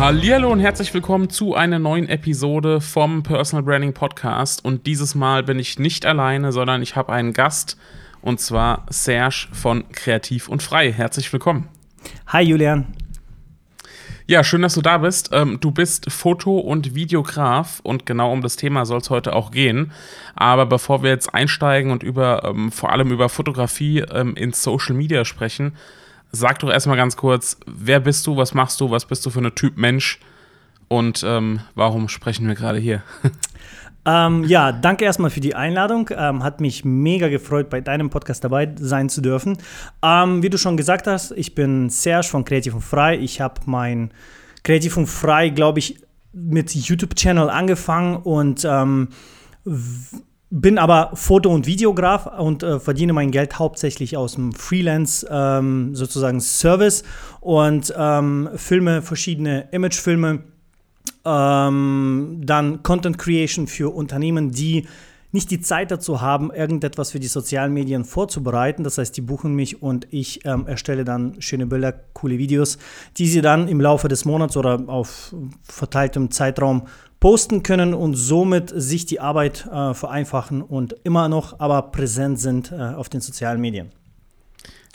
Hallo und herzlich willkommen zu einer neuen Episode vom Personal Branding Podcast. Und dieses Mal bin ich nicht alleine, sondern ich habe einen Gast und zwar Serge von Kreativ und Frei. Herzlich willkommen. Hi Julian. Ja, schön, dass du da bist. Ähm, du bist Foto- und Videograf und genau um das Thema soll es heute auch gehen. Aber bevor wir jetzt einsteigen und über ähm, vor allem über Fotografie ähm, in Social Media sprechen, sag doch erstmal ganz kurz, wer bist du, was machst du, was bist du für eine Typ Mensch und ähm, warum sprechen wir gerade hier? Ähm, ja, danke erstmal für die Einladung. Ähm, hat mich mega gefreut, bei deinem Podcast dabei sein zu dürfen. Ähm, wie du schon gesagt hast, ich bin Serge von Kreativ und Frei. Ich habe mein Kreativ und Frei, glaube ich, mit YouTube-Channel angefangen und ähm, bin aber Foto- und Videograf und äh, verdiene mein Geld hauptsächlich aus dem Freelance ähm, sozusagen Service und ähm, filme verschiedene Imagefilme, ähm, dann Content Creation für Unternehmen, die nicht die Zeit dazu haben, irgendetwas für die sozialen Medien vorzubereiten. Das heißt, die buchen mich und ich ähm, erstelle dann schöne Bilder, coole Videos, die sie dann im Laufe des Monats oder auf verteiltem Zeitraum posten können und somit sich die Arbeit äh, vereinfachen und immer noch aber präsent sind äh, auf den sozialen Medien.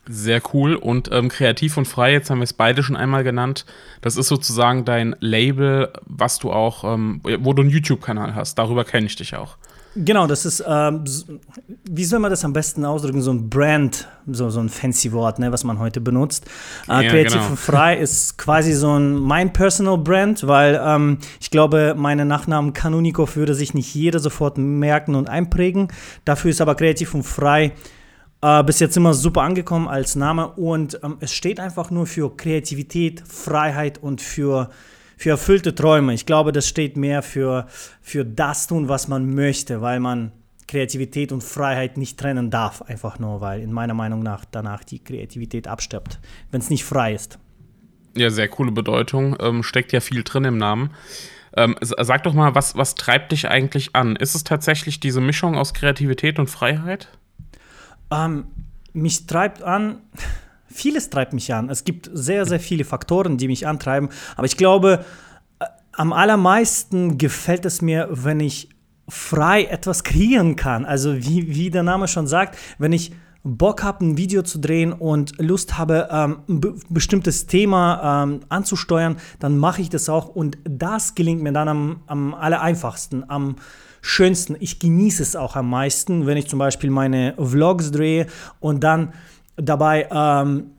Sehr cool und ähm, kreativ und frei, jetzt haben wir es beide schon einmal genannt. Das ist sozusagen dein Label, was du auch, ähm, wo du einen YouTube-Kanal hast. Darüber kenne ich dich auch. Genau, das ist, ähm, wie soll man das am besten ausdrücken? So ein Brand, so, so ein fancy Wort, ne, was man heute benutzt. Äh, ja, Kreativ genau. und frei ist quasi so ein mein Personal Brand, weil ähm, ich glaube, meine Nachnamen Kanunikow würde sich nicht jeder sofort merken und einprägen. Dafür ist aber Kreativ und frei äh, bis jetzt immer super angekommen als Name und ähm, es steht einfach nur für Kreativität, Freiheit und für für erfüllte Träume. Ich glaube, das steht mehr für, für das tun, was man möchte, weil man Kreativität und Freiheit nicht trennen darf, einfach nur, weil in meiner Meinung nach danach die Kreativität abstirbt, wenn es nicht frei ist. Ja, sehr coole Bedeutung. Ähm, steckt ja viel drin im Namen. Ähm, sag doch mal, was, was treibt dich eigentlich an? Ist es tatsächlich diese Mischung aus Kreativität und Freiheit? Ähm, mich treibt an, vieles treibt mich an. Es gibt sehr, sehr viele Faktoren, die mich antreiben. Aber ich glaube, äh, am allermeisten gefällt es mir, wenn ich frei etwas kreieren kann. Also wie, wie der Name schon sagt, wenn ich Bock habe, ein Video zu drehen und Lust habe, ähm, ein be bestimmtes Thema ähm, anzusteuern, dann mache ich das auch. Und das gelingt mir dann am, am aller einfachsten, am schönsten. Ich genieße es auch am meisten, wenn ich zum Beispiel meine Vlogs drehe und dann dabei ähm,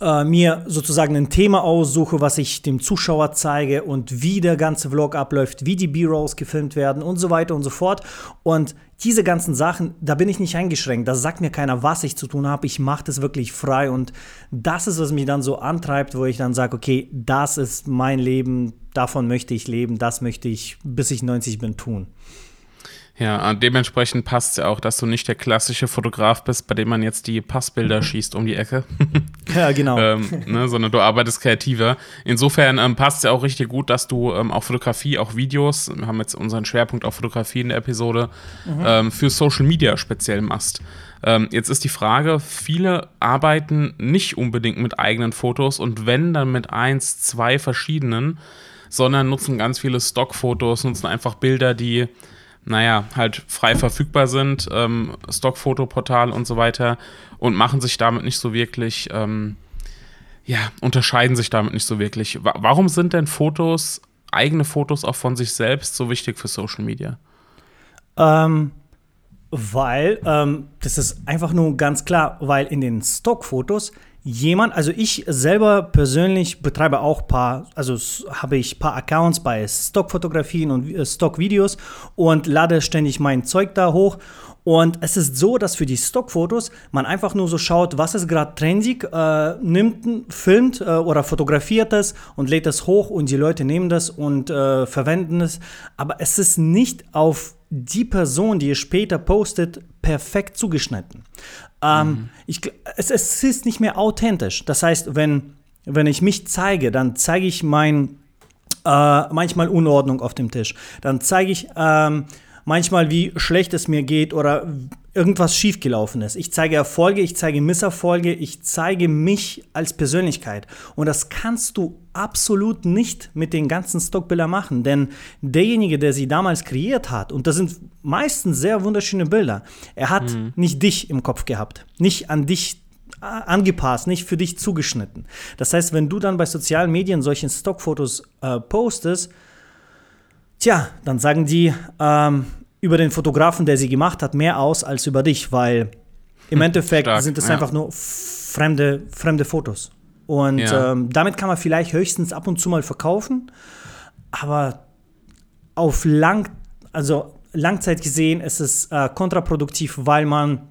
äh, mir sozusagen ein Thema aussuche, was ich dem Zuschauer zeige und wie der ganze Vlog abläuft, wie die B-Rolls gefilmt werden und so weiter und so fort. Und diese ganzen Sachen, da bin ich nicht eingeschränkt. Da sagt mir keiner, was ich zu tun habe. Ich mache das wirklich frei und das ist, was mich dann so antreibt, wo ich dann sage, okay, das ist mein Leben, davon möchte ich leben, das möchte ich, bis ich 90 bin, tun. Ja, dementsprechend passt es ja auch, dass du nicht der klassische Fotograf bist, bei dem man jetzt die Passbilder schießt um die Ecke. ja, genau. ähm, ne, sondern du arbeitest kreativer. Insofern ähm, passt es ja auch richtig gut, dass du ähm, auch Fotografie, auch Videos, wir haben jetzt unseren Schwerpunkt auf Fotografie in der Episode, mhm. Ähm, für Social Media speziell machst. Ähm, jetzt ist die Frage, viele arbeiten nicht unbedingt mit eigenen Fotos und wenn, dann mit eins, zwei verschiedenen, sondern nutzen ganz viele Stockfotos, nutzen einfach Bilder, die naja, halt frei verfügbar sind, ähm, Stockfotoportal und so weiter und machen sich damit nicht so wirklich, ähm, ja, unterscheiden sich damit nicht so wirklich. Warum sind denn Fotos, eigene Fotos auch von sich selbst so wichtig für Social Media? Ähm, weil, ähm, das ist einfach nur ganz klar, weil in den Stockfotos jemand, also ich selber persönlich betreibe auch paar, also habe ich paar Accounts bei Stockfotografien und äh, Stockvideos und lade ständig mein Zeug da hoch. Und es ist so, dass für die Stockfotos man einfach nur so schaut, was ist gerade trendig, äh, nimmt, filmt äh, oder fotografiert es und lädt es hoch und die Leute nehmen das und äh, verwenden es. Aber es ist nicht auf die Person, die ihr später postet, perfekt zugeschnitten. Ähm, mhm. ich, es, es ist nicht mehr authentisch. Das heißt, wenn, wenn ich mich zeige, dann zeige ich mein, äh, manchmal Unordnung auf dem Tisch. Dann zeige ich ähm, manchmal, wie schlecht es mir geht oder irgendwas schiefgelaufen ist. Ich zeige Erfolge, ich zeige Misserfolge, ich zeige mich als Persönlichkeit. Und das kannst du absolut nicht mit den ganzen Stockbildern machen, denn derjenige, der sie damals kreiert hat, und das sind meistens sehr wunderschöne Bilder, er hat mhm. nicht dich im Kopf gehabt, nicht an dich äh, angepasst, nicht für dich zugeschnitten. Das heißt, wenn du dann bei sozialen Medien solche Stockfotos äh, postest, tja, dann sagen die, ähm, über den Fotografen, der sie gemacht hat, mehr aus als über dich, weil im hm, Endeffekt Stark, sind es ja. einfach nur fremde, fremde Fotos. Und ja. ähm, damit kann man vielleicht höchstens ab und zu mal verkaufen, aber auf lang, also Langzeit gesehen ist es äh, kontraproduktiv, weil man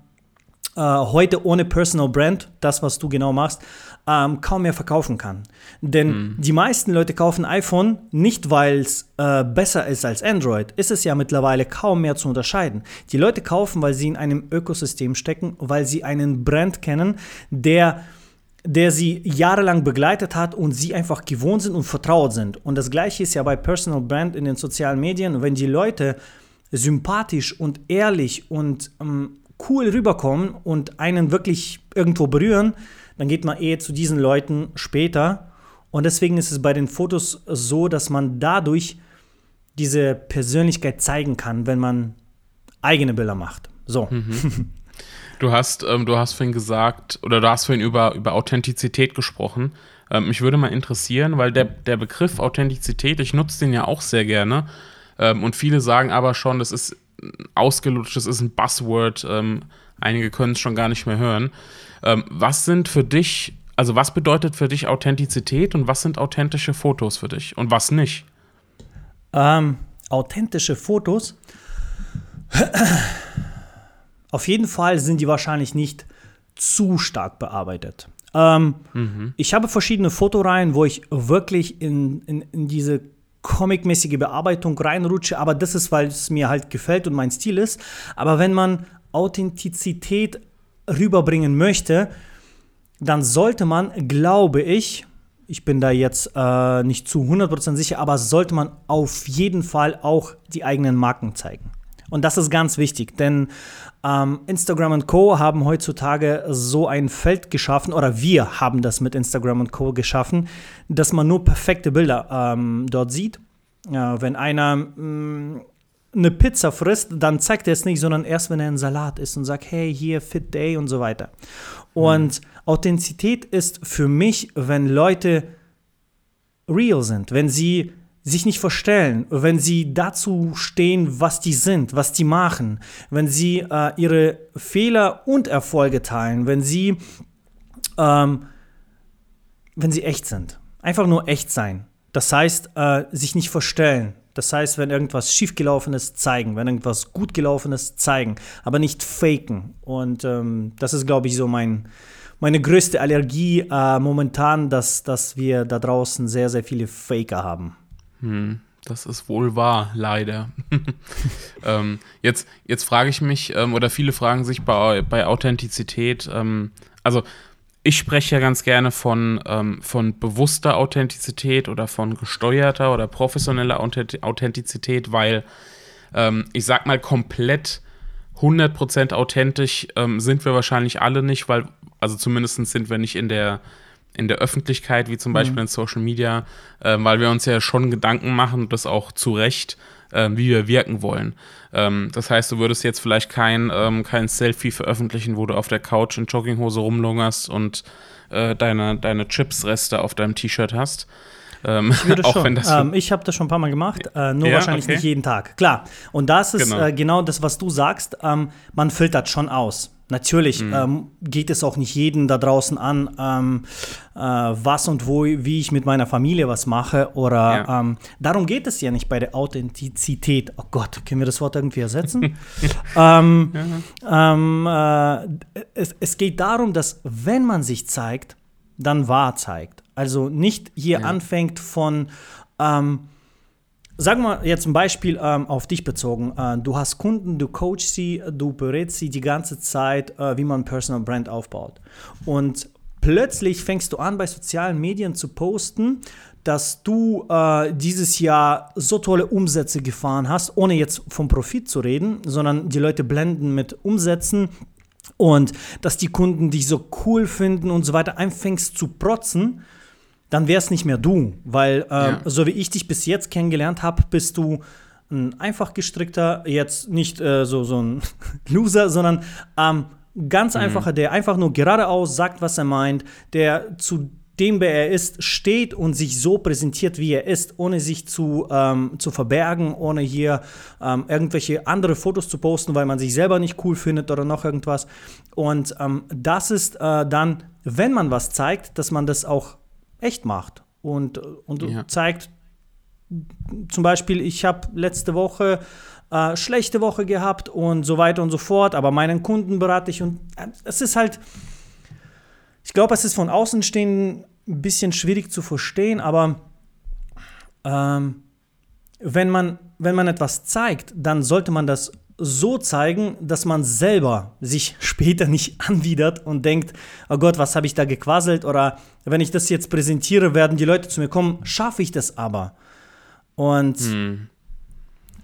äh, heute ohne Personal Brand, das was du genau machst, ähm, kaum mehr verkaufen kann. Denn mhm. die meisten Leute kaufen iPhone nicht, weil es äh, besser ist als Android. Ist es ja mittlerweile kaum mehr zu unterscheiden. Die Leute kaufen, weil sie in einem Ökosystem stecken, weil sie einen Brand kennen, der der sie jahrelang begleitet hat und sie einfach gewohnt sind und vertraut sind. Und das gleiche ist ja bei Personal Brand in den sozialen Medien. Wenn die Leute sympathisch und ehrlich und ähm, cool rüberkommen und einen wirklich irgendwo berühren, dann geht man eher zu diesen Leuten später. Und deswegen ist es bei den Fotos so, dass man dadurch diese Persönlichkeit zeigen kann, wenn man eigene Bilder macht. So. Mhm. Du hast, ähm, du hast vorhin gesagt, oder du hast vorhin über, über Authentizität gesprochen. Ähm, mich würde mal interessieren, weil der, der Begriff Authentizität, ich nutze den ja auch sehr gerne. Ähm, und viele sagen aber schon, das ist ausgelutscht, das ist ein Buzzword. Ähm, einige können es schon gar nicht mehr hören. Ähm, was sind für dich, also was bedeutet für dich Authentizität und was sind authentische Fotos für dich und was nicht? Ähm, authentische Fotos. Auf jeden Fall sind die wahrscheinlich nicht zu stark bearbeitet. Ähm, mhm. Ich habe verschiedene Fotoreihen, wo ich wirklich in, in, in diese comic-mäßige Bearbeitung reinrutsche, aber das ist, weil es mir halt gefällt und mein Stil ist. Aber wenn man Authentizität rüberbringen möchte, dann sollte man, glaube ich, ich bin da jetzt äh, nicht zu 100% sicher, aber sollte man auf jeden Fall auch die eigenen Marken zeigen. Und das ist ganz wichtig, denn ähm, Instagram Co. haben heutzutage so ein Feld geschaffen, oder wir haben das mit Instagram und Co. geschaffen, dass man nur perfekte Bilder ähm, dort sieht. Ja, wenn einer mh, mm, eine Pizza frisst, dann zeigt er es nicht, sondern erst, wenn er einen Salat isst und sagt, hey, hier, Fit Day und so weiter. Und mhm. Authentizität ist für mich, wenn Leute real sind, wenn sie sich nicht verstellen, wenn sie dazu stehen, was die sind, was die machen, wenn sie äh, ihre Fehler und Erfolge teilen, wenn sie, ähm, wenn sie echt sind. Einfach nur echt sein. Das heißt, äh, sich nicht verstellen, das heißt, wenn irgendwas schiefgelaufen ist, zeigen. Wenn irgendwas gut gelaufen ist, zeigen. Aber nicht faken. Und ähm, das ist, glaube ich, so mein, meine größte Allergie äh, momentan, dass, dass wir da draußen sehr, sehr viele Faker haben. Hm, das ist wohl wahr, leider. ähm, jetzt jetzt frage ich mich, ähm, oder viele fragen sich bei, bei Authentizität, ähm, also ich spreche ja ganz gerne von, ähm, von bewusster Authentizität oder von gesteuerter oder professioneller Authentizität, weil ähm, ich sag mal komplett 100% authentisch ähm, sind wir wahrscheinlich alle nicht, weil, also zumindest sind wir nicht in der, in der Öffentlichkeit, wie zum Beispiel mhm. in Social Media, äh, weil wir uns ja schon Gedanken machen, das auch zu Recht äh, wie wir wirken wollen. Ähm, das heißt, du würdest jetzt vielleicht kein, ähm, kein Selfie veröffentlichen, wo du auf der Couch in Jogginghose rumlungerst und äh, deine, deine Chipsreste auf deinem T-Shirt hast. Ähm, ich würde schon. Ähm, ich habe das schon ein paar Mal gemacht, äh, nur ja, wahrscheinlich okay. nicht jeden Tag. Klar. Und das ist genau, äh, genau das, was du sagst. Ähm, man filtert schon aus. Natürlich mhm. ähm, geht es auch nicht jeden da draußen an, ähm, äh, was und wo, wie ich mit meiner Familie was mache. Oder ja. ähm, darum geht es ja nicht bei der Authentizität. Oh Gott, können wir das Wort irgendwie ersetzen? Ähm, ja. Ähm, äh, es, es, geht darum, dass wenn man sich zeigt, dann wahr zeigt. Also nicht hier ja. anfängt von ähm, Sagen wir jetzt ein Beispiel ähm, auf dich bezogen. Äh, du hast Kunden, du coachst sie, du berätst sie die ganze Zeit, äh, wie man Personal Brand aufbaut. Und plötzlich fängst du an, bei sozialen Medien zu posten, dass du äh, dieses Jahr so tolle Umsätze gefahren hast, ohne jetzt vom Profit zu reden, sondern die Leute blenden mit Umsätzen und dass die Kunden dich so cool finden und so weiter, anfängst zu protzen dann wär's nicht mehr du. Weil, äh, ja. so wie ich dich bis jetzt kennengelernt habe, bist du ein einfach gestrickter, jetzt nicht äh, so, so ein Loser, sondern ähm, ganz mhm. einfacher, der einfach nur geradeaus sagt, was er meint, der zu dem, wer er ist, steht und sich so präsentiert, wie er ist, ohne sich zu, ähm, zu verbergen, ohne hier ähm, irgendwelche andere Fotos zu posten, weil man sich selber nicht cool findet oder noch irgendwas. Und ähm, das ist äh, dann, wenn man was zeigt, dass man das auch echt macht und, und ja. zeigt, zum Beispiel, ich habe letzte Woche äh, schlechte Woche gehabt und so weiter und so fort, aber meinen Kunden berate ich und äh, es ist halt, ich glaube, es ist von Außenstehenden ein bisschen schwierig zu verstehen, aber ähm, wenn, man, wenn man etwas zeigt, dann sollte man das so zeigen, dass man selber sich später nicht anwidert und denkt, oh Gott, was habe ich da gequasselt oder wenn ich das jetzt präsentiere, werden die Leute zu mir kommen, schaffe ich das aber. Und hm.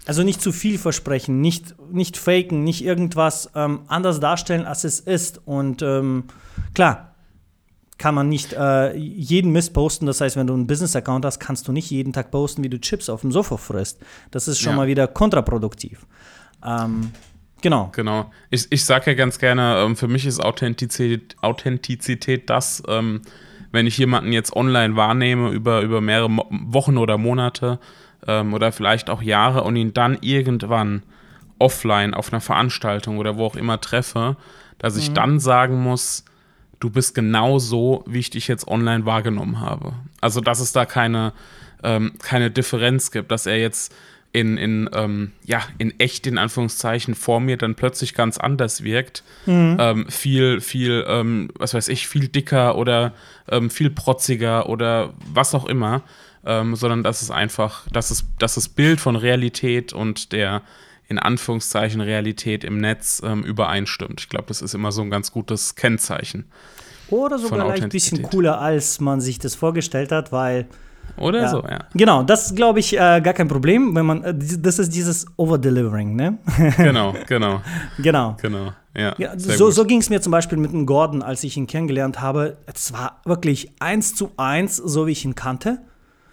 also nicht zu viel versprechen, nicht, nicht faken, nicht irgendwas ähm, anders darstellen, als es ist. Und ähm, klar, kann man nicht äh, jeden Mist posten. Das heißt, wenn du einen Business-Account hast, kannst du nicht jeden Tag posten, wie du Chips auf dem Sofa frisst. Das ist schon ja. mal wieder kontraproduktiv. Ähm, genau. Genau. Ich, ich sage ja ganz gerne, ähm, für mich ist Authentizität, Authentizität das, ähm, wenn ich jemanden jetzt online wahrnehme über, über mehrere Wochen oder Monate ähm, oder vielleicht auch Jahre und ihn dann irgendwann offline auf einer Veranstaltung oder wo auch immer treffe, dass ich mhm. dann sagen muss, du bist genau so, wie ich dich jetzt online wahrgenommen habe. Also, dass es da keine, keine Differenz gibt, dass er jetzt in, in, ähm, ja, in echt, in Anführungszeichen, vor mir dann plötzlich ganz anders wirkt. Mhm. Ähm, viel, viel, ähm, was weiß ich, viel dicker oder ähm, viel protziger oder was auch immer. Ähm, sondern dass es einfach, dass es, dass das Bild von Realität und der in Anführungszeichen Realität im Netz ähm, übereinstimmt. Ich glaube, das ist immer so ein ganz gutes Kennzeichen. Oder sogar ein bisschen cooler, als man sich das vorgestellt hat, weil oder ja. so, ja. Genau, das ist, glaube ich, äh, gar kein Problem, wenn man, äh, das ist dieses Overdelivering, ne? genau, genau. genau. Genau, ja. ja so so ging es mir zum Beispiel mit dem Gordon, als ich ihn kennengelernt habe. Es war wirklich eins zu eins, so wie ich ihn kannte.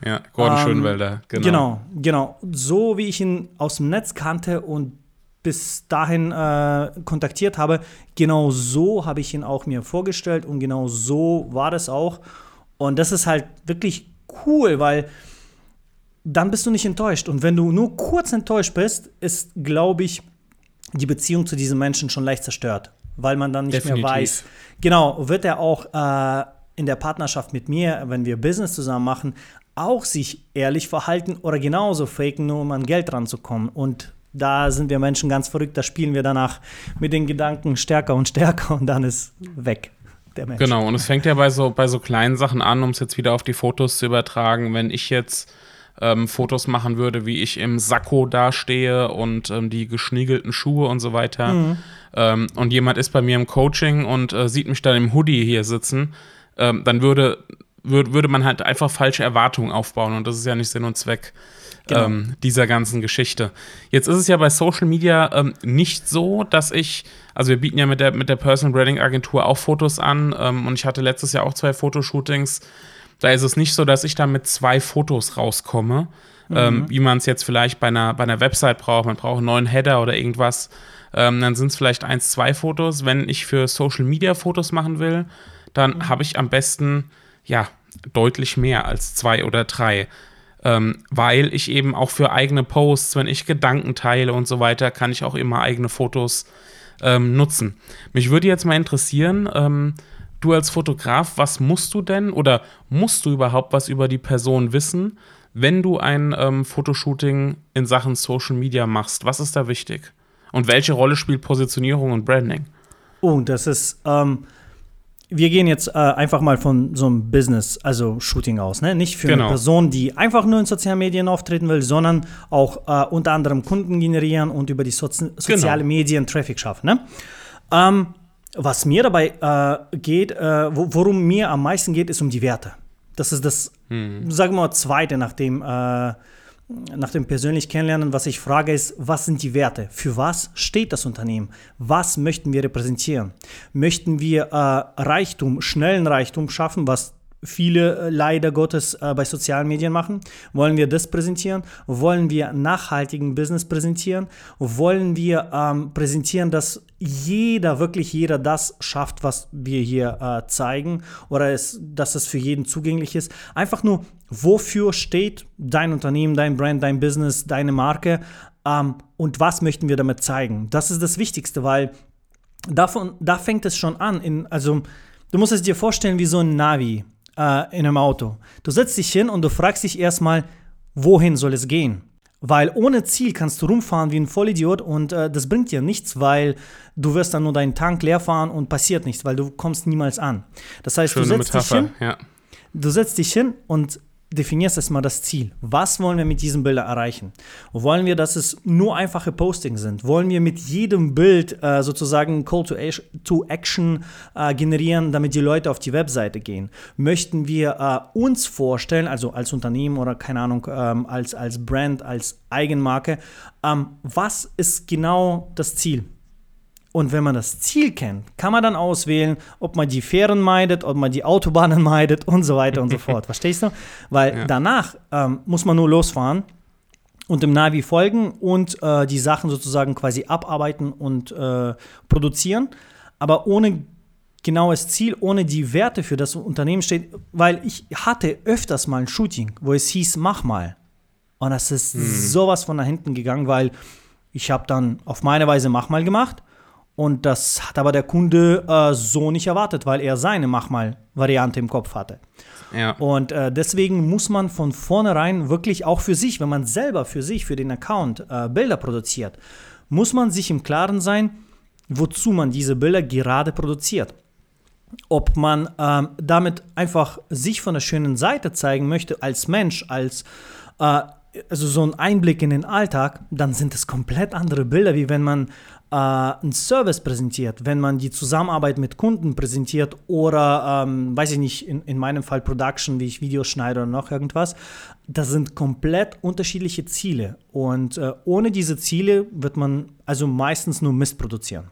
Ja, Gordon ähm, Schönwelder, genau. Genau, genau. So wie ich ihn aus dem Netz kannte und bis dahin äh, kontaktiert habe, genau so habe ich ihn auch mir vorgestellt und genau so war das auch. Und das ist halt wirklich cool, weil dann bist du nicht enttäuscht. Und wenn du nur kurz enttäuscht bist, ist, glaube ich, die Beziehung zu diesem Menschen schon leicht zerstört, weil man dann nicht Definitiv. mehr weiß. Genau, wird er auch äh, in der Partnerschaft mit mir, wenn wir Business zusammen machen, auch sich ehrlich verhalten oder genauso faken, nur um an Geld ranzukommen. Und da sind wir Menschen ganz verrückt, da spielen wir danach mit den Gedanken stärker und stärker und dann ist weg der Mensch. Genau, und es fängt ja bei so, bei so kleinen Sachen an, um es jetzt wieder auf die Fotos zu übertragen. Wenn ich jetzt ähm, Fotos machen würde, wie ich im Sakko dastehe und ähm, die geschniegelten Schuhe und so weiter. Mhm. Ähm, und jemand ist bei mir im Coaching und äh, sieht mich dann im Hoodie hier sitzen, ähm, dann würde, würd, würde man halt einfach falsche Erwartungen aufbauen und das ist ja nicht Sinn und Zweck. Genau. Ähm, dieser ganzen Geschichte. Jetzt ist es ja bei Social Media ähm, nicht so, dass ich, also wir bieten ja mit der, mit der Personal Branding Agentur auch Fotos an ähm, und ich hatte letztes Jahr auch zwei Fotoshootings. Da ist es nicht so, dass ich da mit zwei Fotos rauskomme, ähm, mhm. wie man es jetzt vielleicht bei einer, bei einer Website braucht. Man braucht einen neuen Header oder irgendwas. Ähm, dann sind es vielleicht eins, zwei Fotos. Wenn ich für Social Media Fotos machen will, dann mhm. habe ich am besten, ja, deutlich mehr als zwei oder drei. Ähm, weil ich eben auch für eigene Posts, wenn ich Gedanken teile und so weiter, kann ich auch immer eigene Fotos ähm, nutzen. Mich würde jetzt mal interessieren, ähm, du als Fotograf, was musst du denn oder musst du überhaupt was über die Person wissen, wenn du ein ähm, Fotoshooting in Sachen Social Media machst? Was ist da wichtig? Und welche Rolle spielt Positionierung und Branding? Oh, das ist, ähm, wir gehen jetzt äh, einfach mal von so einem Business, also Shooting aus, ne? Nicht für Genau. eine Person, die einfach nur in sozialen Medien auftreten will, sondern auch äh, unter anderem Kunden generieren und über die Sozi soziale Genau. Medien Traffic schaffen, ne? Ähm, was mir dabei äh, geht, äh, wo, worum mir am meisten geht, ist um die Werte. Das ist das, sagen wir mal, zweite nach dem, äh, nach dem persönlich kennenlernen, was ich frage, ist, was sind die Werte? Für was steht das Unternehmen? Was möchten wir repräsentieren? Möchten wir äh, Reichtum, schnellen Reichtum schaffen, was viele äh, leider Gottes äh, bei sozialen Medien machen? Wollen wir das präsentieren? Wollen wir nachhaltigen Business präsentieren? Wollen wir ähm, präsentieren, dass jeder, wirklich jeder das schafft, was wir hier äh, zeigen oder es, dass es für jeden zugänglich ist? Einfach nur, wofür steht dein Unternehmen, dein Brand, dein Business, deine Marke ähm, und was möchten wir damit zeigen? Das ist das Wichtigste, weil davon, da fängt es schon an. In, also, du musst es dir vorstellen wie so ein Navi äh, in einem Auto. Du setzt dich hin und du fragst dich erstmal, wohin soll es gehen? Weil ohne Ziel kannst du rumfahren wie ein Vollidiot und äh, das bringt dir nichts, weil du wirst dann nur deinen Tank leer fahren und passiert nichts, weil du kommst niemals an. Das heißt, du setzt dich hin, Metapher, ja. du setzt dich hin und definierst erstmal das Ziel. Was wollen wir mit diesen Bildern erreichen? Wollen wir, dass es nur einfache Postings sind? Wollen wir mit jedem Bild äh, sozusagen Call to, to Action äh, generieren, damit die Leute auf die Webseite gehen? Möchten wir äh, uns vorstellen, also als Unternehmen oder keine Ahnung, ähm, als, als Brand, als Eigenmarke, ähm, was ist genau das Ziel? Und wenn man das Ziel kennt, kann man dann auswählen, ob man die Fähren meidet, ob man die Autobahnen meidet und so weiter und so fort. Verstehst du? Weil Ja. danach ähm, muss man nur losfahren und dem Navi folgen und äh, die Sachen sozusagen quasi abarbeiten und äh, produzieren. Aber ohne genaues Ziel, ohne die Werte für das Unternehmen steht, weil ich hatte öfters mal ein Shooting, wo es hieß, mach mal. Und das ist sowas von nach hinten gegangen, weil ich habe dann auf meine Weise mach mal gemacht und das hat aber der Kunde äh, so nicht erwartet, weil er seine mach mal Variante im Kopf hatte. ja. Und äh, deswegen muss man von vornherein wirklich auch für sich, wenn man selber für sich, für den Account äh, Bilder produziert, muss man sich im Klaren sein, wozu man diese Bilder gerade produziert. Ob man ähm, damit einfach sich von der schönen Seite zeigen möchte als Mensch, als äh, also so ein Einblick in den Alltag, dann sind es komplett andere Bilder, wie wenn man äh, einen Service präsentiert, wenn man die Zusammenarbeit mit Kunden präsentiert oder, ähm, weiß ich nicht, in, in meinem Fall Production, wie ich Videos schneide oder noch irgendwas. Das sind komplett unterschiedliche Ziele und äh, ohne diese Ziele wird man also meistens nur Mist produzieren.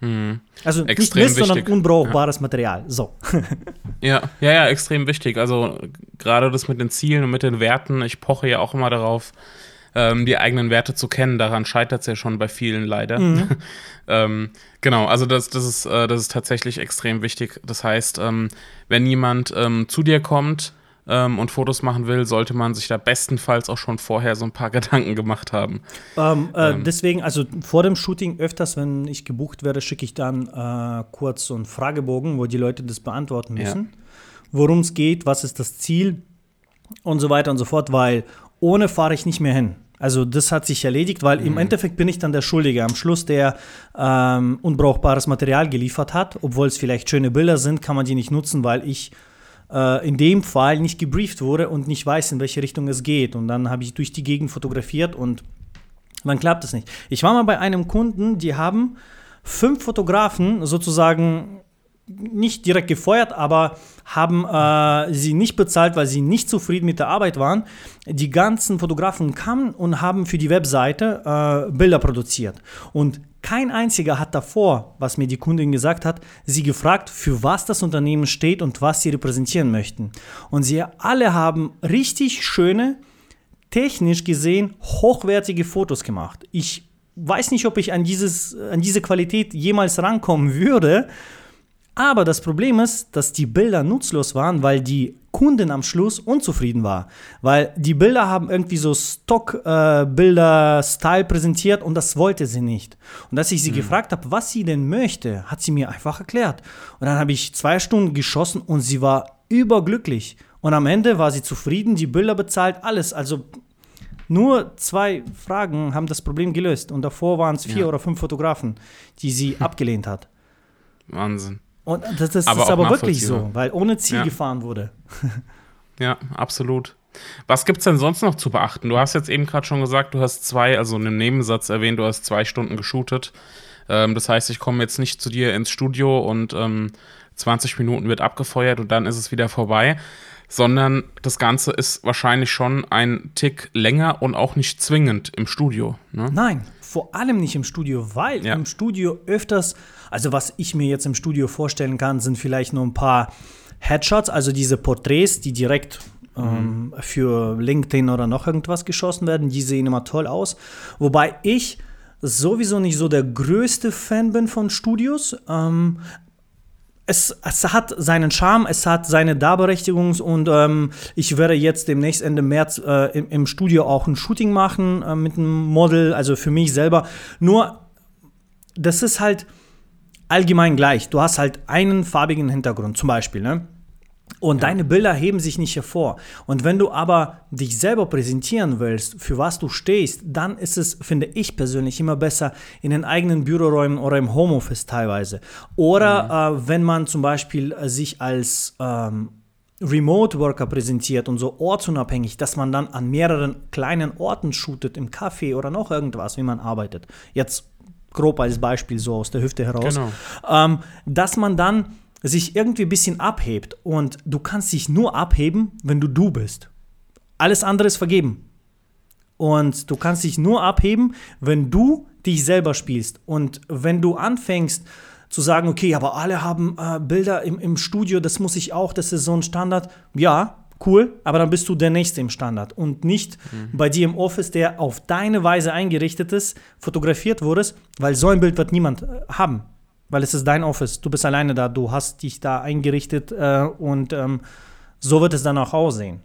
Also Extrem nicht Mist, sondern wichtig. unbrauchbares Material. So. Ja, ja, ja, extrem wichtig. Also gerade das mit den Zielen und mit den Werten, ich poche ja auch immer darauf, ähm, die eigenen Werte zu kennen. Daran scheitert es ja schon bei vielen leider. ähm, genau, also das, das, ist, äh, das ist tatsächlich extrem wichtig. Das heißt, ähm, wenn jemand ähm, zu dir kommt ähm, und Fotos machen will, sollte man sich da bestenfalls auch schon vorher so ein paar Gedanken gemacht haben. Ähm, äh, deswegen, also vor dem Shooting öfters, wenn ich gebucht werde, schicke ich dann äh, kurz so einen Fragebogen, wo die Leute das beantworten Ja. müssen. Worum es geht, was ist das Ziel und so weiter und so fort, weil ohne fahre ich nicht mehr hin. Also das hat sich erledigt, weil im Endeffekt bin ich dann der Schuldige am Schluss, der ähm, unbrauchbares Material geliefert hat. Obwohl es vielleicht schöne Bilder sind, kann man die nicht nutzen, weil ich äh, in dem Fall nicht gebrieft wurde und nicht weiß, in welche Richtung es geht. Und dann habe ich durch die Gegend fotografiert und dann klappt es nicht. Ich war mal bei einem Kunden, die haben fünf Fotografen sozusagen nicht direkt gefeuert, aber haben äh, sie nicht bezahlt, weil sie nicht zufrieden mit der Arbeit waren. Die ganzen Fotografen kamen und haben für die Webseite äh, Bilder produziert. Und kein einziger hat davor, was mir die Kundin gesagt hat, sie gefragt, für was das Unternehmen steht und was sie repräsentieren möchten. Und sie alle haben richtig schöne, technisch gesehen hochwertige Fotos gemacht. Ich weiß nicht, ob ich an, dieses, an diese Qualität jemals rankommen würde, aber das Problem ist, dass die Bilder nutzlos waren, weil die Kunden am Schluss unzufrieden war. Weil die Bilder haben irgendwie so Stock-Bilder-Style äh, präsentiert und das wollte sie nicht. Und als ich sie mhm. gefragt habe, was sie denn möchte, hat sie mir einfach erklärt. Und dann habe ich zwei Stunden geschossen und sie war überglücklich. Und am Ende war sie zufrieden, die Bilder bezahlt, alles. Also nur zwei Fragen haben das Problem gelöst. Und davor waren es vier ja. oder fünf Fotografen, die sie abgelehnt hat. Wahnsinn. Und das, das aber ist aber wirklich so, weil ohne Ziel ja. gefahren wurde. ja, absolut. Was gibt es denn sonst noch zu beachten? Du hast jetzt eben gerade schon gesagt, du hast zwei, also in einem Nebensatz erwähnt, du hast zwei Stunden geshootet. Ähm, das heißt, ich komme jetzt nicht zu dir ins Studio und ähm, 20 Minuten wird abgefeuert und dann ist es wieder vorbei, sondern das Ganze ist wahrscheinlich schon ein Tick länger und auch nicht zwingend im Studio. Ne? Nein, vor allem nicht im Studio, weil ja. im Studio öfters also was ich mir jetzt im Studio vorstellen kann, sind vielleicht nur ein paar Headshots, also diese Porträts, die direkt ähm, mhm. für LinkedIn oder noch irgendwas geschossen werden. Die sehen immer toll aus. Wobei ich sowieso nicht so der größte Fan bin von Studios. Ähm, es, es, hat seinen Charme, es hat seine Darberechtigung und ähm, ich werde jetzt demnächst Ende März äh, im, im, Studio auch ein Shooting machen äh, mit einem Model, also für mich selber. Nur, das ist halt, allgemein gleich. Du hast halt einen farbigen Hintergrund, zum Beispiel, ne? Und ja. deine Bilder heben sich nicht hervor. Und wenn du aber dich selber präsentieren willst, für was du stehst, dann ist es, finde ich persönlich, immer besser in den eigenen Büroräumen oder im Homeoffice teilweise. Oder mhm. äh, wenn man zum Beispiel äh, sich als ähm, Remote Worker präsentiert und so ortsunabhängig, dass man dann an mehreren kleinen Orten shootet, im Café oder noch irgendwas, wie man arbeitet. Jetzt grob als Beispiel so aus der Hüfte heraus, genau. ähm, dass man dann sich irgendwie ein bisschen abhebt und du kannst dich nur abheben, wenn du du bist. Alles andere ist vergeben. Und du kannst dich nur abheben, wenn du dich selber spielst. Und wenn du anfängst zu sagen, okay, aber alle haben äh, Bilder im, im Studio, das muss ich auch, das ist so ein Standard. Ja, cool, aber dann bist du der Nächste im Standard und nicht mhm. bei dir im Office, der auf deine Weise eingerichtet ist, fotografiert wurdest, weil so ein Bild wird niemand äh, haben, weil es ist dein Office, du bist alleine da, du hast dich da eingerichtet äh, und ähm, so wird es dann auch aussehen.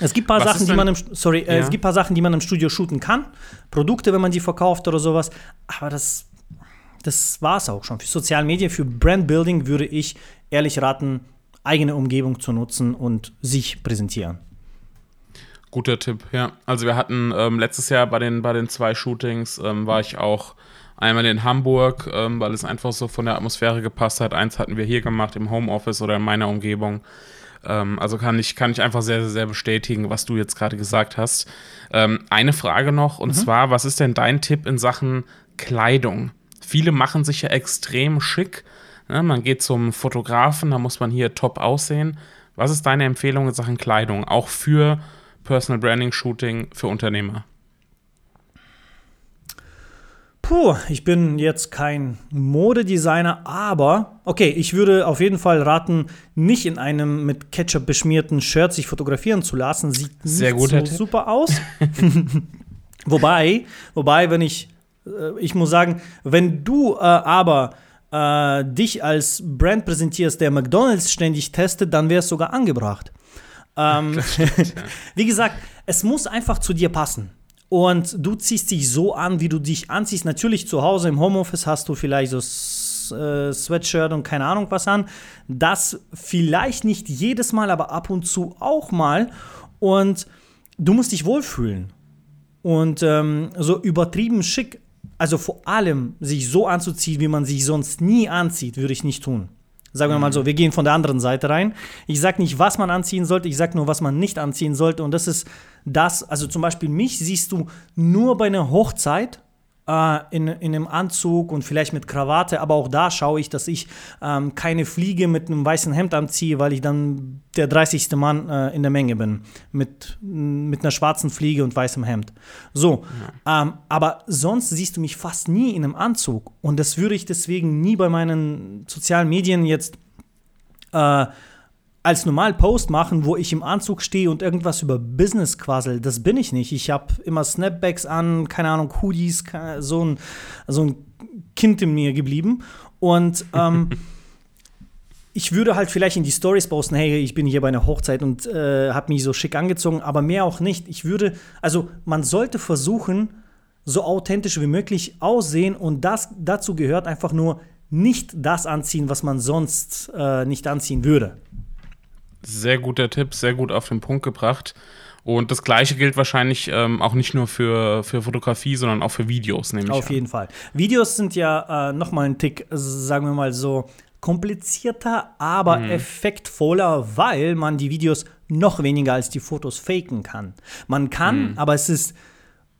Es gibt ein paar Sachen, die man im, sorry, äh, es gibt paar Sachen, die man im Studio shooten kann, Produkte, wenn man die verkauft oder sowas, aber das das war es auch schon. Für Soziale Medien, für Brandbuilding würde ich ehrlich raten, eigene Umgebung zu nutzen und sich präsentieren. Guter Tipp, ja. Also wir hatten ähm, letztes Jahr bei den, bei den zwei Shootings, ähm, war ich auch einmal in Hamburg, ähm, weil es einfach so von der Atmosphäre gepasst hat. Eins hatten wir hier gemacht im Homeoffice oder in meiner Umgebung. Ähm, also kann ich, kann ich einfach sehr, sehr, sehr bestätigen, was du jetzt gerade gesagt hast. Ähm, eine Frage noch, und mhm. zwar, was ist denn dein Tipp in Sachen Kleidung? Viele machen sich ja extrem schick Ne, man geht zum Fotografen, da muss man hier top aussehen. Was ist deine Empfehlung in Sachen Kleidung, auch für Personal Branding Shooting für Unternehmer? Puh, ich bin jetzt kein Modedesigner, aber okay, ich würde auf jeden Fall raten, nicht in einem mit Ketchup beschmierten Shirt sich fotografieren zu lassen. Sieht Sehr nicht so super aus. wobei, wobei, wenn ich, äh, ich muss sagen, wenn du äh, aber äh, dich als Brand präsentierst, der McDonald's ständig testet, dann wäre es sogar angebracht. Ähm, stimmt, ja. Wie gesagt, es muss einfach zu dir passen. Und du ziehst dich so an, wie du dich anziehst. Natürlich zu Hause im Homeoffice hast du vielleicht so äh, Sweatshirt und keine Ahnung was an. Das vielleicht nicht jedes Mal, aber ab und zu auch mal. Und du musst dich wohlfühlen. Und ähm, so übertrieben schick also vor allem sich so anzuziehen, wie man sich sonst nie anzieht, würde ich nicht tun. Sagen wir mal so, mhm. wir gehen von der anderen Seite rein. Ich sage nicht, was man anziehen sollte, ich sage nur, was man nicht anziehen sollte. Und das ist das, also zum Beispiel mich siehst du nur bei einer Hochzeit äh, in, in einem Anzug und vielleicht mit Krawatte, aber auch da schaue ich, dass ich ähm, keine Fliege mit einem weißen Hemd anziehe, weil ich dann der 30. Mann äh, in der Menge bin. Mit, mit einer schwarzen Fliege und weißem Hemd. So, ja. ähm, aber sonst siehst du mich fast nie in einem Anzug. Und das würde ich deswegen nie bei meinen sozialen Medien jetzt äh, als normal Post machen, wo ich im Anzug stehe und irgendwas über Business quassel. Das bin ich nicht. Ich habe immer Snapbacks an, keine Ahnung, Hoodies, so ein, so ein Kind in mir geblieben. Und ähm, ich würde halt vielleicht in die Stories posten, hey, ich bin hier bei einer Hochzeit und äh, habe mich so schick angezogen, aber mehr auch nicht. Ich würde, also man sollte versuchen, so authentisch wie möglich aussehen und das dazu gehört einfach nur nicht das anziehen, was man sonst äh, nicht anziehen würde. Sehr guter Tipp, sehr gut auf den Punkt gebracht. Und das gleiche gilt wahrscheinlich ähm, auch nicht nur für, für Fotografie, sondern auch für Videos, nämlich. Auf an. jeden Fall. Videos sind ja äh, nochmal ein Tick, sagen wir mal so, komplizierter, aber mhm. effektvoller, weil man die Videos noch weniger als die Fotos faken kann. Man kann, mhm. aber es ist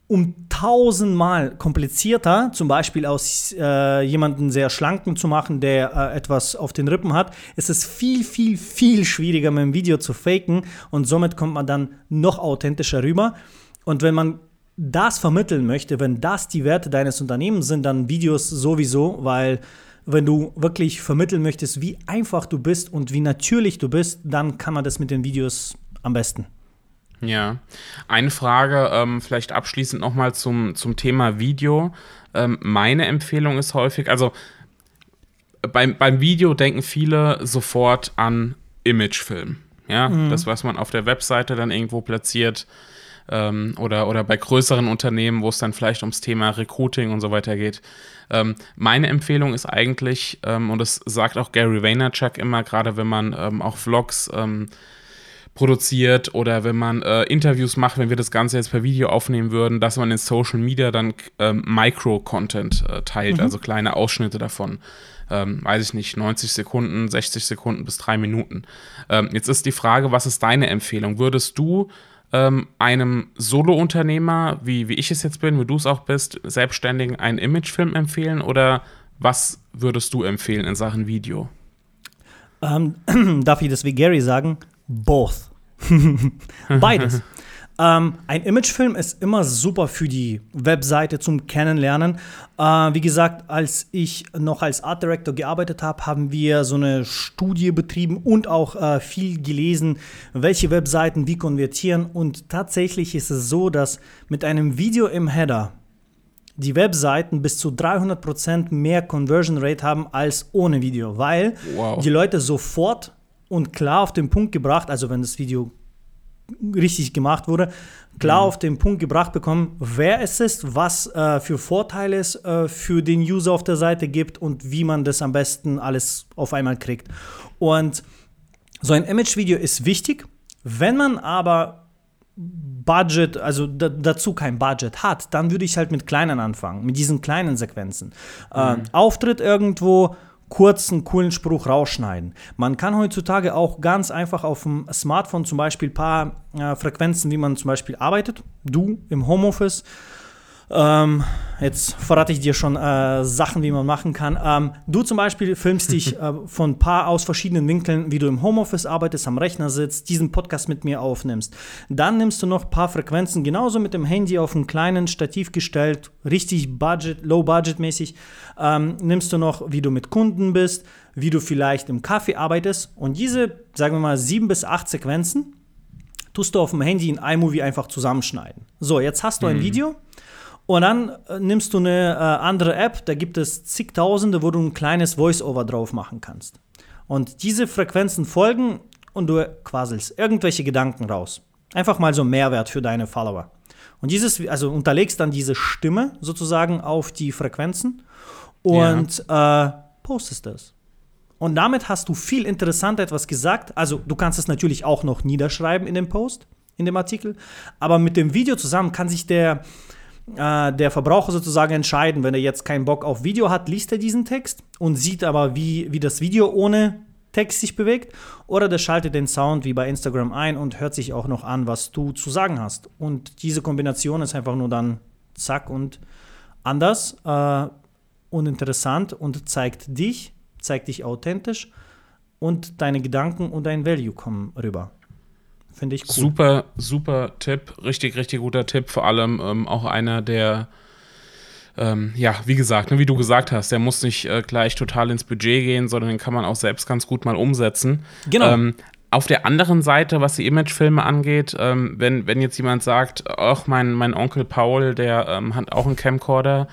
um tausendmal komplizierter, zum Beispiel aus äh, jemanden sehr schlanken zu machen, der äh, etwas auf den Rippen hat, ist es viel, viel, viel schwieriger mit dem Video zu faken und somit kommt man dann noch authentischer rüber. Und wenn man das vermitteln möchte, wenn das die Werte deines Unternehmens sind, dann Videos sowieso, weil wenn du wirklich vermitteln möchtest, wie einfach du bist und wie natürlich du bist, dann kann man das mit den Videos am besten. Ja, eine Frage ähm, vielleicht abschließend nochmal zum, zum Thema Video. Ähm, meine Empfehlung ist häufig, also beim, beim Video denken viele sofort an Imagefilm. Ja, mhm. das, was man auf der Webseite dann irgendwo platziert ähm, oder, oder bei größeren Unternehmen, wo es dann vielleicht ums Thema Recruiting und so weiter geht. Ähm, meine Empfehlung ist eigentlich, ähm, und das sagt auch Gary Vaynerchuk immer, gerade wenn man ähm, auch Vlogs ähm, produziert oder wenn man äh, Interviews macht, wenn wir das Ganze jetzt per Video aufnehmen würden, dass man in Social Media dann ähm, Micro-Content äh, teilt, mhm. also kleine Ausschnitte davon. Ähm, weiß ich nicht, 90 Sekunden, 60 Sekunden bis drei Minuten. Ähm, jetzt ist die Frage, was ist deine Empfehlung? Würdest du ähm, einem Solo-Unternehmer, wie, wie ich es jetzt bin, wie du es auch bist, Selbstständigen einen Imagefilm empfehlen oder was würdest du empfehlen in Sachen Video? Ähm, darf ich das wie Gary sagen? Both. Beides. Ähm, ein Imagefilm ist immer super für die Webseite zum Kennenlernen. Äh, wie gesagt, als ich noch als Art Director gearbeitet habe, haben wir so eine Studie betrieben und auch äh, viel gelesen, welche Webseiten wie konvertieren. Und tatsächlich ist es so, dass mit einem Video im Header die Webseiten bis zu 300% mehr Conversion Rate haben als ohne Video, weil wow. die Leute sofort und klar auf den Punkt gebracht, also wenn das Video richtig gemacht wurde, klar mhm. auf den Punkt gebracht bekommen, wer es ist, was äh, für Vorteile es äh, für den User auf der Seite gibt und wie man das am besten alles auf einmal kriegt. Und so ein Image-Video ist wichtig. Wenn man aber Budget, also dazu kein Budget hat, dann würde ich halt mit kleinen anfangen, mit diesen kleinen Sequenzen. Äh, mhm. Äh, Auftritt irgendwo, kurzen, coolen Spruch rausschneiden. Man kann heutzutage auch ganz einfach auf dem Smartphone zum Beispiel ein paar äh, Frequenzen, wie man zum Beispiel arbeitet, du im Homeoffice, ähm, jetzt verrate ich dir schon äh, Sachen, wie man machen kann. Ähm, du zum Beispiel filmst dich äh, von ein paar aus verschiedenen Winkeln, wie du im Homeoffice arbeitest, am Rechner sitzt, diesen Podcast mit mir aufnimmst. Dann nimmst du noch ein paar Frequenzen, genauso mit dem Handy auf einen kleinen Stativ gestellt, richtig Budget, Low-Budget-mäßig. Ähm, nimmst du noch, wie du mit Kunden bist, wie du vielleicht im Kaffee arbeitest. Und diese, sagen wir mal, sieben bis acht Sequenzen tust du auf dem Handy in iMovie einfach zusammenschneiden. So, jetzt hast du ein mhm. Video und dann äh, nimmst du eine äh, andere App, da gibt es zigtausende, wo du ein kleines Voice-Over drauf machen kannst. Und diese Frequenzen folgen und du quasselst irgendwelche Gedanken raus. Einfach mal so Mehrwert für deine Follower. Und dieses, also unterlegst dann diese Stimme sozusagen auf die Frequenzen und ja. äh, postest das. Und damit hast du viel interessanter etwas gesagt. Also du kannst es natürlich auch noch niederschreiben in dem Post, in dem Artikel. Aber mit dem Video zusammen kann sich der, äh, der Verbraucher sozusagen entscheiden. Wenn er jetzt keinen Bock auf Video hat, liest er diesen Text und sieht aber, wie, wie das Video ohne Text sich bewegt. Oder der schaltet den Sound wie bei Instagram ein und hört sich auch noch an, was du zu sagen hast. Und diese Kombination ist einfach nur dann zack und anders äh, und interessant und zeigt dich, zeigt dich authentisch und deine Gedanken und dein Value kommen rüber. Finde ich cool. Super, super Tipp. Richtig, richtig guter Tipp. Vor allem ähm, auch einer, der, ähm, ja, wie gesagt, ne, wie du gesagt hast, der muss nicht äh, gleich total ins Budget gehen, sondern den kann man auch selbst ganz gut mal umsetzen. Genau. Ähm, auf der anderen Seite, was die Imagefilme angeht, ähm, wenn, wenn jetzt jemand sagt, ach, mein, mein Onkel Paul, der ähm, hat auch einen Camcorder,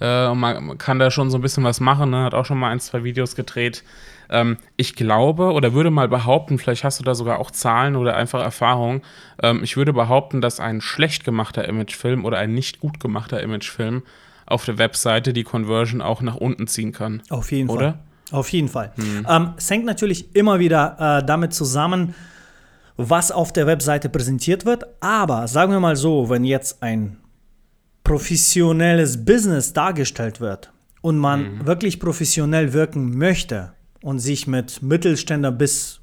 Äh, man kann da schon so ein bisschen was machen, ne? hat auch schon mal ein, zwei Videos gedreht. Ähm, ich glaube oder würde mal behaupten, vielleicht hast du da sogar auch Zahlen oder einfach Erfahrung. Ähm, ich würde behaupten, dass ein schlecht gemachter Imagefilm oder ein nicht gut gemachter Imagefilm auf der Webseite die Conversion auch nach unten ziehen kann. Auf jeden oder? Fall. Auf jeden Fall. Hm. Ähm, es hängt natürlich immer wieder äh, damit zusammen, was auf der Webseite präsentiert wird. Aber sagen wir mal so, wenn jetzt ein professionelles Business dargestellt wird und man mhm. wirklich professionell wirken möchte und sich mit Mittelständler bis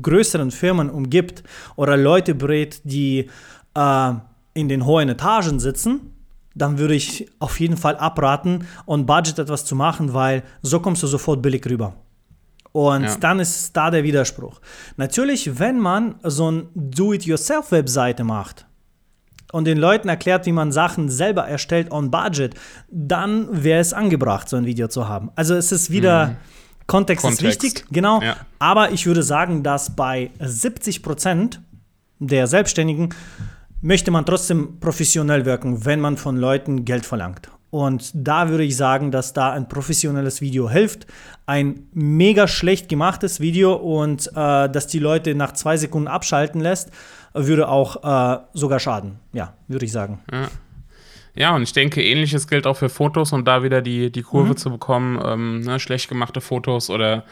größeren Firmen umgibt oder Leute berät, die äh, in den hohen Etagen sitzen, dann würde ich auf jeden Fall abraten, on Budget etwas zu machen, weil so kommst du sofort billig rüber. Und ja. dann ist da der Widerspruch. Natürlich, wenn man so eine Do-it-yourself-Webseite macht und den Leuten erklärt, wie man Sachen selber erstellt on Budget, dann wäre es angebracht, so ein Video zu haben. Also es ist wieder, mhm. Kontext, Kontext, ist wichtig, genau. Ja. Aber ich würde sagen, dass bei 70 Prozent der Selbstständigen möchte man trotzdem professionell wirken, wenn man von Leuten Geld verlangt. Und da würde ich sagen, dass da ein professionelles Video hilft. Ein mega schlecht gemachtes Video und äh, dass die Leute nach zwei Sekunden abschalten lässt, würde auch äh, sogar schaden. Ja, würde ich sagen. Ja. Ja. und ich denke, ähnliches gilt auch für Fotos, um da wieder die, die Kurve mhm. zu bekommen. Ähm, ne, schlecht gemachte Fotos oder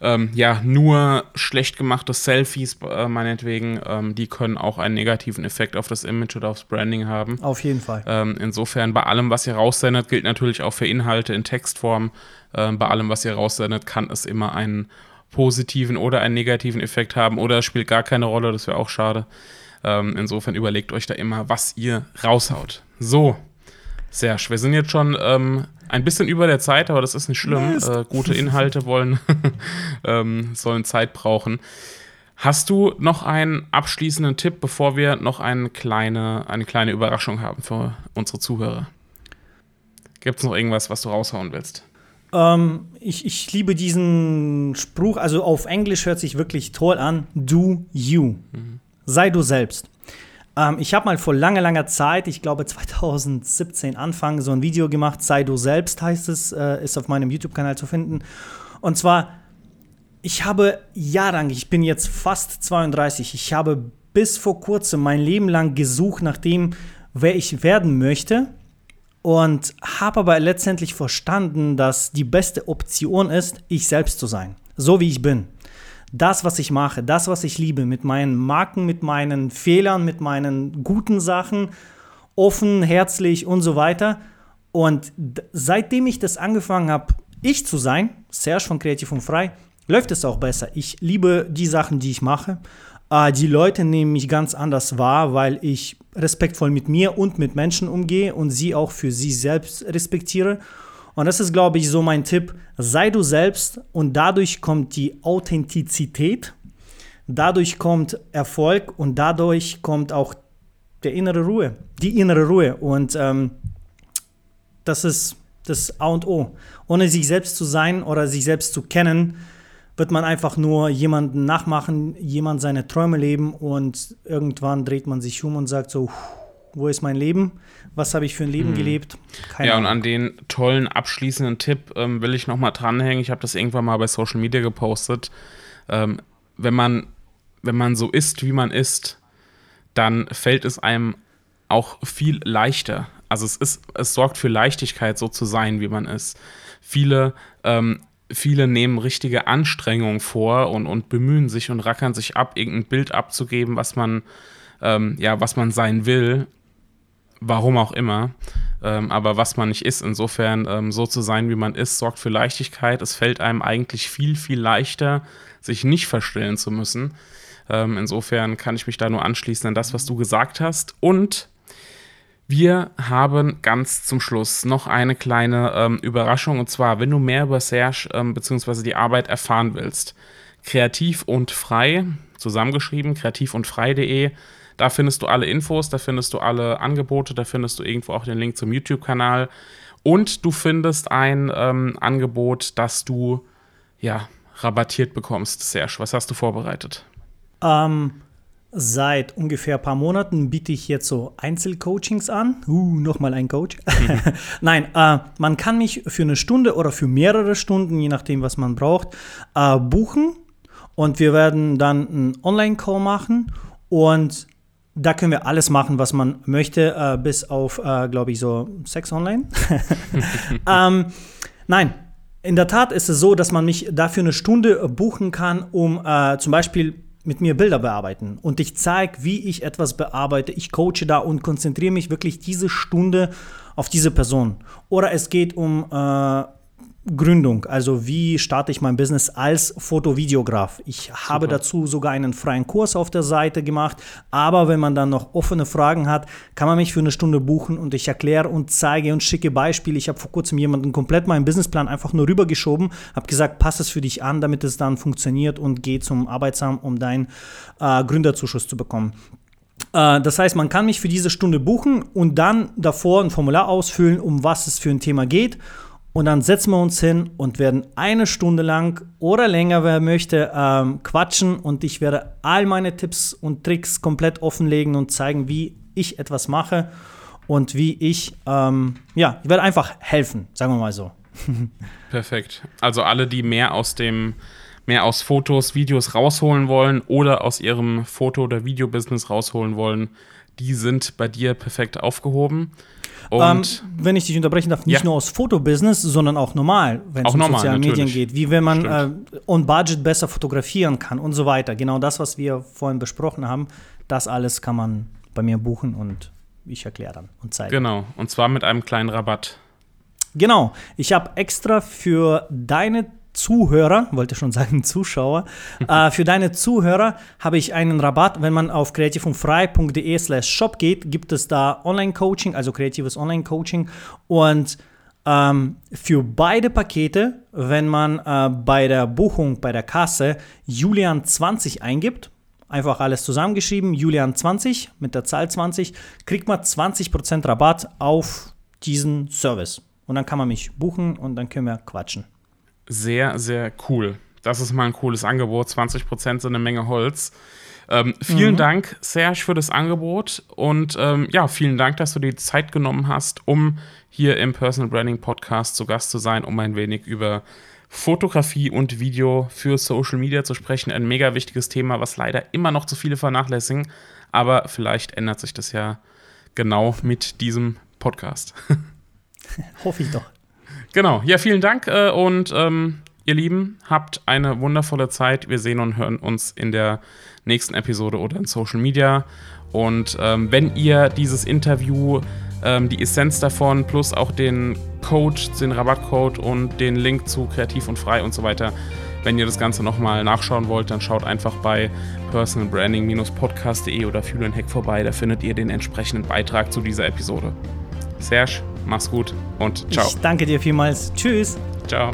ähm, ja, nur schlecht gemachte Selfies, äh, meinetwegen, ähm, die können auch einen negativen Effekt auf das Image oder aufs Branding haben. Auf jeden Fall. Ähm, insofern, bei allem, was ihr raussendet, gilt natürlich auch für Inhalte in Textform. Ähm, bei allem, was ihr raussendet, kann es immer einen positiven oder einen negativen Effekt haben oder es spielt gar keine Rolle, das wäre auch schade. Ähm, insofern überlegt euch da immer, was ihr raushaut. So, Serge, wir sind jetzt schon ähm, ein bisschen über der Zeit, aber das ist nicht schlimm. Äh, gute Inhalte wollen, ähm, sollen Zeit brauchen. Hast du noch einen abschließenden Tipp, bevor wir noch eine kleine, eine kleine Überraschung haben für unsere Zuhörer? Gibt es noch irgendwas, was du raushauen willst? Ähm, ich, ich liebe diesen Spruch, also auf Englisch hört sich wirklich toll an. Do you. Mhm. Sei du selbst. Ähm, ich habe mal vor langer, langer Zeit, ich glaube 2017 Anfang, so ein Video gemacht, Sei du selbst heißt es, äh, ist auf meinem YouTube-Kanal zu finden. Und zwar, ich habe jahrelang, ich bin jetzt fast 32, ich habe bis vor kurzem mein Leben lang gesucht nach dem, wer ich werden möchte. Und habe aber letztendlich verstanden, dass die beste Option ist, ich selbst zu sein. So wie ich bin das, was ich mache, das, was ich liebe, mit meinen Marken, mit meinen Fehlern, mit meinen guten Sachen, offen, herzlich und so weiter. Und seitdem ich das angefangen habe, ich zu sein, Serge von Kreativ und Frei, läuft es auch besser. Ich liebe die Sachen, die ich mache. Äh, die Leute nehmen mich ganz anders wahr, weil ich respektvoll mit mir und mit Menschen umgehe und sie auch für sie selbst respektiere. Und das ist, glaube ich, so mein Tipp. Sei du selbst und dadurch kommt die Authentizität, dadurch kommt Erfolg und dadurch kommt auch der innere Ruhe, die innere Ruhe. Und ähm, das ist das A und O. Ohne sich selbst zu sein oder sich selbst zu kennen, wird man einfach nur jemanden nachmachen, jemand seine Träume leben und irgendwann dreht man sich um und sagt so, wo ist mein Leben? Was habe ich für ein Leben hm. gelebt? Keine ja, und an den tollen abschließenden Tipp ähm, will ich nochmal dranhängen. Ich habe das irgendwann mal bei Social Media gepostet. Ähm, wenn, man, wenn man so ist, wie man ist, dann fällt es einem auch viel leichter. Also es ist, es sorgt für Leichtigkeit, so zu sein, wie man ist. Viele, ähm, viele nehmen richtige Anstrengungen vor und, und bemühen sich und rackern sich ab, irgendein Bild abzugeben, was man, ähm, ja, was man sein will warum auch immer. Ähm, aber was man nicht ist, insofern ähm, so zu sein, wie man ist, sorgt für Leichtigkeit. Es fällt einem eigentlich viel, viel leichter, sich nicht verstellen zu müssen. Ähm, insofern kann ich mich da nur anschließen an das, was du gesagt hast. Und wir haben ganz zum Schluss noch eine kleine ähm, Überraschung. Und zwar, wenn du mehr über Serge ähm, bzw. die Arbeit erfahren willst, kreativ und frei, zusammengeschrieben, kreativ und frei.de da findest du alle Infos, da findest du alle Angebote, da findest du irgendwo auch den Link zum YouTube-Kanal. Und du findest ein ähm, Angebot, das du ja rabattiert bekommst. Serge, was hast du vorbereitet? Ähm, Seit ungefähr ein paar Monaten biete ich jetzt so Einzelcoachings an. Uh, nochmal ein Coach. Mhm. Nein, äh, man kann mich für eine Stunde oder für mehrere Stunden, je nachdem, was man braucht, äh, buchen. Und wir werden dann einen Online-Call machen. Und da können wir alles machen, was man möchte, äh, bis auf, äh, glaube ich, so Sex online. ähm, nein, in der Tat ist es so, dass man mich dafür eine Stunde buchen kann, um äh, zum Beispiel mit mir Bilder bearbeiten und ich zeige, wie ich etwas bearbeite. Ich coache da und konzentriere mich wirklich diese Stunde auf diese Person. Oder es geht um äh, Gründung, also wie starte ich mein Business als Fotovideograf. Ich Super. habe dazu sogar einen freien Kurs auf der Seite gemacht, aber wenn man dann noch offene Fragen hat, kann man mich für eine Stunde buchen und ich erkläre und zeige und schicke Beispiele. Ich habe vor kurzem jemanden komplett meinen Businessplan einfach nur rübergeschoben, habe gesagt, pass es für dich an, damit es dann funktioniert und geh zum Arbeitsamt, um deinen äh, Gründerzuschuss zu bekommen. Äh, das heißt, man kann mich für diese Stunde buchen und dann davor ein Formular ausfüllen, um was es für ein Thema geht und dann setzen wir uns hin und werden eine Stunde lang oder länger, wer möchte, ähm, quatschen. Und ich werde all meine Tipps und Tricks komplett offenlegen und zeigen, wie ich etwas mache und wie ich, ähm, ja, ich werde einfach helfen, sagen wir mal so. Perfekt. Also alle, die mehr aus dem mehr aus Fotos, Videos rausholen wollen oder aus ihrem Foto- oder Videobusiness rausholen wollen, die sind bei dir perfekt aufgehoben. Und ähm, wenn ich dich unterbrechen darf, nicht ja. nur aus Fotobusiness, sondern auch normal, wenn es um normal, soziale natürlich. Medien geht, wie wenn man äh, on Budget besser fotografieren kann und so weiter. Genau das, was wir vorhin besprochen haben, das alles kann man bei mir buchen und ich erkläre dann und zeige. Genau, und zwar mit einem kleinen Rabatt. Genau, ich habe extra für deine Zuhörer, wollte schon sagen Zuschauer, äh, für deine Zuhörer habe ich einen Rabatt. Wenn man auf kreativundfrei.de slash shop geht, gibt es da Online-Coaching, also kreatives Online-Coaching. Und ähm, für beide Pakete, wenn man äh, bei der Buchung, bei der Kasse Julian20 eingibt, einfach alles zusammengeschrieben, Julian20 mit der Zahl 20, kriegt man 20% Rabatt auf diesen Service. Und dann kann man mich buchen und dann können wir quatschen sehr, sehr cool. Das ist mal ein cooles Angebot. 20% sind eine Menge Holz. Ähm, vielen mhm. Dank, Serge, für das Angebot. Und ähm, ja, vielen Dank, dass du die Zeit genommen hast, um hier im Personal Branding Podcast zu Gast zu sein, um ein wenig über Fotografie und Video für Social Media zu sprechen. Ein mega wichtiges Thema, was leider immer noch zu viele vernachlässigen. Aber vielleicht ändert sich das ja genau mit diesem Podcast. Hoffe ich doch. Genau, ja, vielen Dank äh, und ähm, ihr Lieben, habt eine wundervolle Zeit. Wir sehen und hören uns in der nächsten Episode oder in Social Media. Und ähm, wenn ihr dieses Interview, ähm, die Essenz davon, plus auch den Code, den Rabattcode und den Link zu Kreativ und Frei und so weiter, wenn ihr das Ganze nochmal nachschauen wollt, dann schaut einfach bei personalbranding-podcast.de oder Fuel Hack vorbei. Da findet ihr den entsprechenden Beitrag zu dieser Episode. Serge, Mach's gut und ciao. Ich danke dir vielmals. Tschüss. Ciao.